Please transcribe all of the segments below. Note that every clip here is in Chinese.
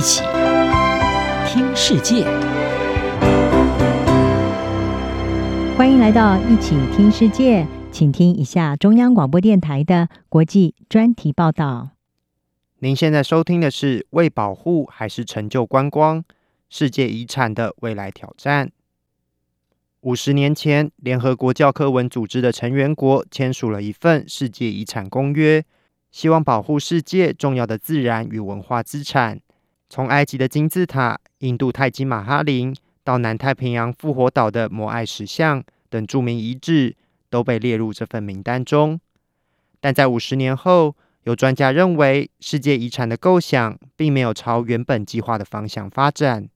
一起听世界，欢迎来到一起听世界，请听一下中央广播电台的国际专题报道。您现在收听的是《为保护还是成就观光？世界遗产的未来挑战》。五十年前，联合国教科文组织的成员国签署了一份世界遗产公约。希望保护世界重要的自然与文化资产，从埃及的金字塔、印度泰姬玛哈林到南太平洋复活岛的摩艾石像等著名遗址，都被列入这份名单中。但在五十年后，有专家认为，世界遗产的构想并没有朝原本计划的方向发展。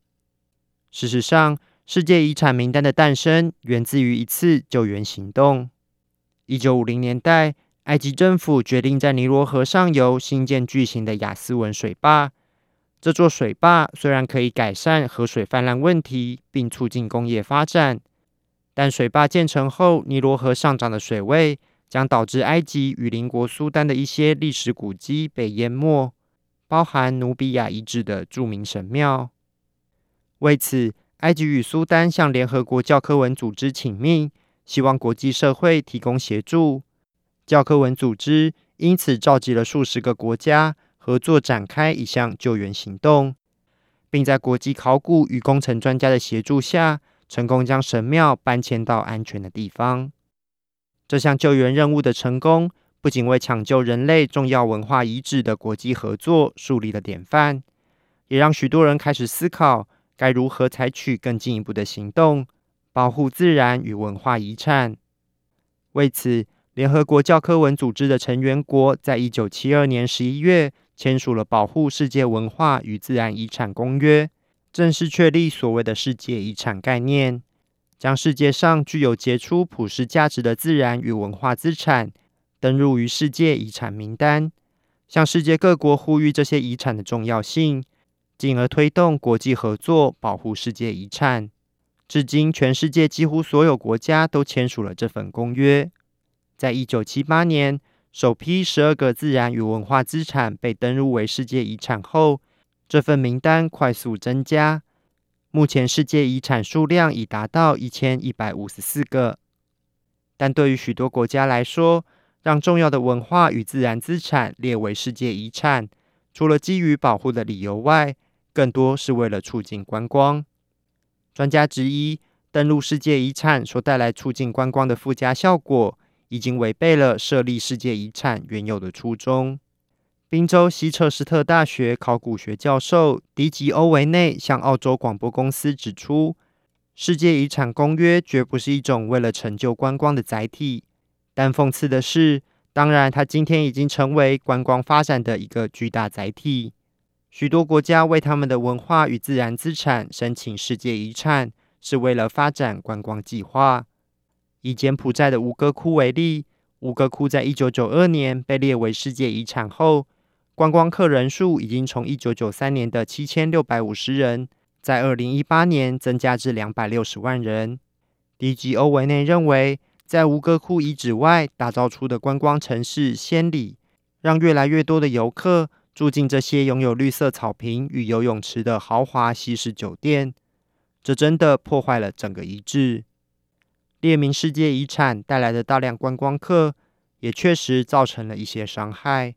事实上，世界遗产名单的诞生源自于一次救援行动。一九五零年代。埃及政府决定在尼罗河上游兴建巨型的亚斯文水坝。这座水坝虽然可以改善河水泛滥问题，并促进工业发展，但水坝建成后，尼罗河上涨的水位将导致埃及与邻国苏丹的一些历史古迹被淹没，包含努比亚遗址的著名神庙。为此，埃及与苏丹向联合国教科文组织请命，希望国际社会提供协助。教科文组织因此召集了数十个国家合作，展开一项救援行动，并在国际考古与工程专家的协助下，成功将神庙搬迁到安全的地方。这项救援任务的成功，不仅为抢救人类重要文化遗址的国际合作树立了典范，也让许多人开始思考该如何采取更进一步的行动，保护自然与文化遗产。为此，联合国教科文组织的成员国在一九七二年十一月签署了《保护世界文化与自然遗产公约》，正式确立所谓的世界遗产概念，将世界上具有杰出普世价值的自然与文化资产登入于世界遗产名单，向世界各国呼吁这些遗产的重要性，进而推动国际合作保护世界遗产。至今，全世界几乎所有国家都签署了这份公约。在一九七八年，首批十二个自然与文化资产被登录为世界遗产后，这份名单快速增加。目前，世界遗产数量已达到一千一百五十四个。但对于许多国家来说，让重要的文化与自然资产列为世界遗产，除了基于保护的理由外，更多是为了促进观光。专家之一，登录世界遗产所带来促进观光的附加效果。已经违背了设立世界遗产原有的初衷。宾州西彻斯特大学考古学教授迪吉欧维内向澳洲广播公司指出，世界遗产公约绝不是一种为了成就观光的载体。但讽刺的是，当然，它今天已经成为观光发展的一个巨大载体。许多国家为他们的文化与自然资产申请世界遗产，是为了发展观光计划。以柬埔寨的吴哥窟为例，吴哥窟在一九九二年被列为世界遗产后，观光客人数已经从一九九三年的七千六百五十人，在二零一八年增加至两百六十万人。迪吉欧维内认为，在吴哥窟遗址外打造出的观光城市暹粒，让越来越多的游客住进这些拥有绿色草坪与游泳池的豪华西式酒店，这真的破坏了整个遗址。列明世界遗产带来的大量观光客，也确实造成了一些伤害。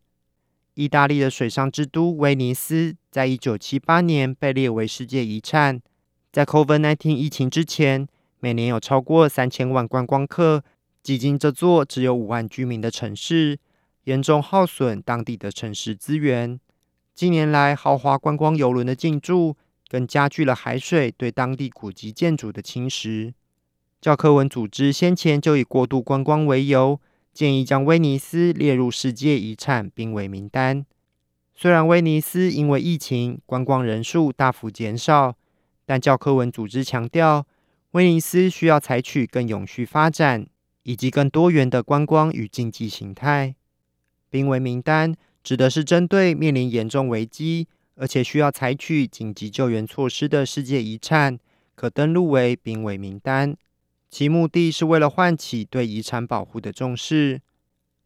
意大利的水上之都威尼斯，在一九七八年被列为世界遗产。在 COVID-19 疫情之前，每年有超过三千万观光客挤进这座只有五万居民的城市，严重耗损当地的城市资源。近年来，豪华观光游轮的进驻，更加剧了海水对当地古迹建筑的侵蚀。教科文组织先前就以过度观光为由，建议将威尼斯列入世界遗产濒危名单。虽然威尼斯因为疫情观光人数大幅减少，但教科文组织强调，威尼斯需要采取更永续发展以及更多元的观光与经济形态。濒危名单指的是针对面临严重危机而且需要采取紧急救援措施的世界遗产，可登录为濒危名单。其目的是为了唤起对遗产保护的重视。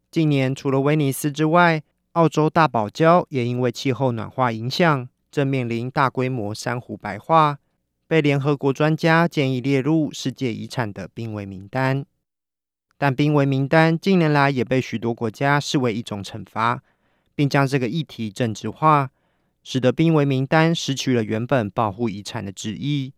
近年，除了威尼斯之外，澳洲大堡礁也因为气候暖化影响，正面临大规模珊瑚白化，被联合国专家建议列入世界遗产的濒危名单。但濒危名单近年来也被许多国家视为一种惩罚，并将这个议题政治化，使得濒危名单失去了原本保护遗产的旨意。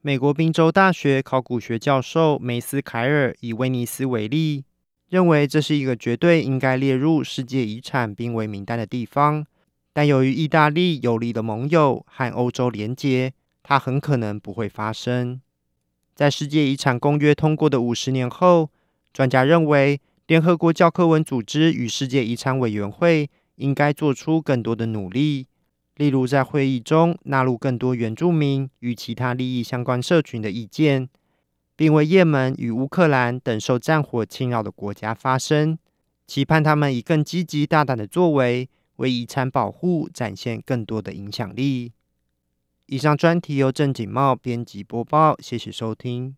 美国宾州大学考古学教授梅斯凯尔以威尼斯为例，认为这是一个绝对应该列入世界遗产濒危名单的地方，但由于意大利有力的盟友和欧洲连结，它很可能不会发生。在世界遗产公约通过的五十年后，专家认为，联合国教科文组织与世界遗产委员会应该做出更多的努力，例如在会议中纳入更多原住民与其他利益相关社群的意见。并为也门与乌克兰等受战火侵扰的国家发声，期盼他们以更积极大胆的作为，为遗产保护展现更多的影响力。以上专题由郑锦茂编辑播报，谢谢收听。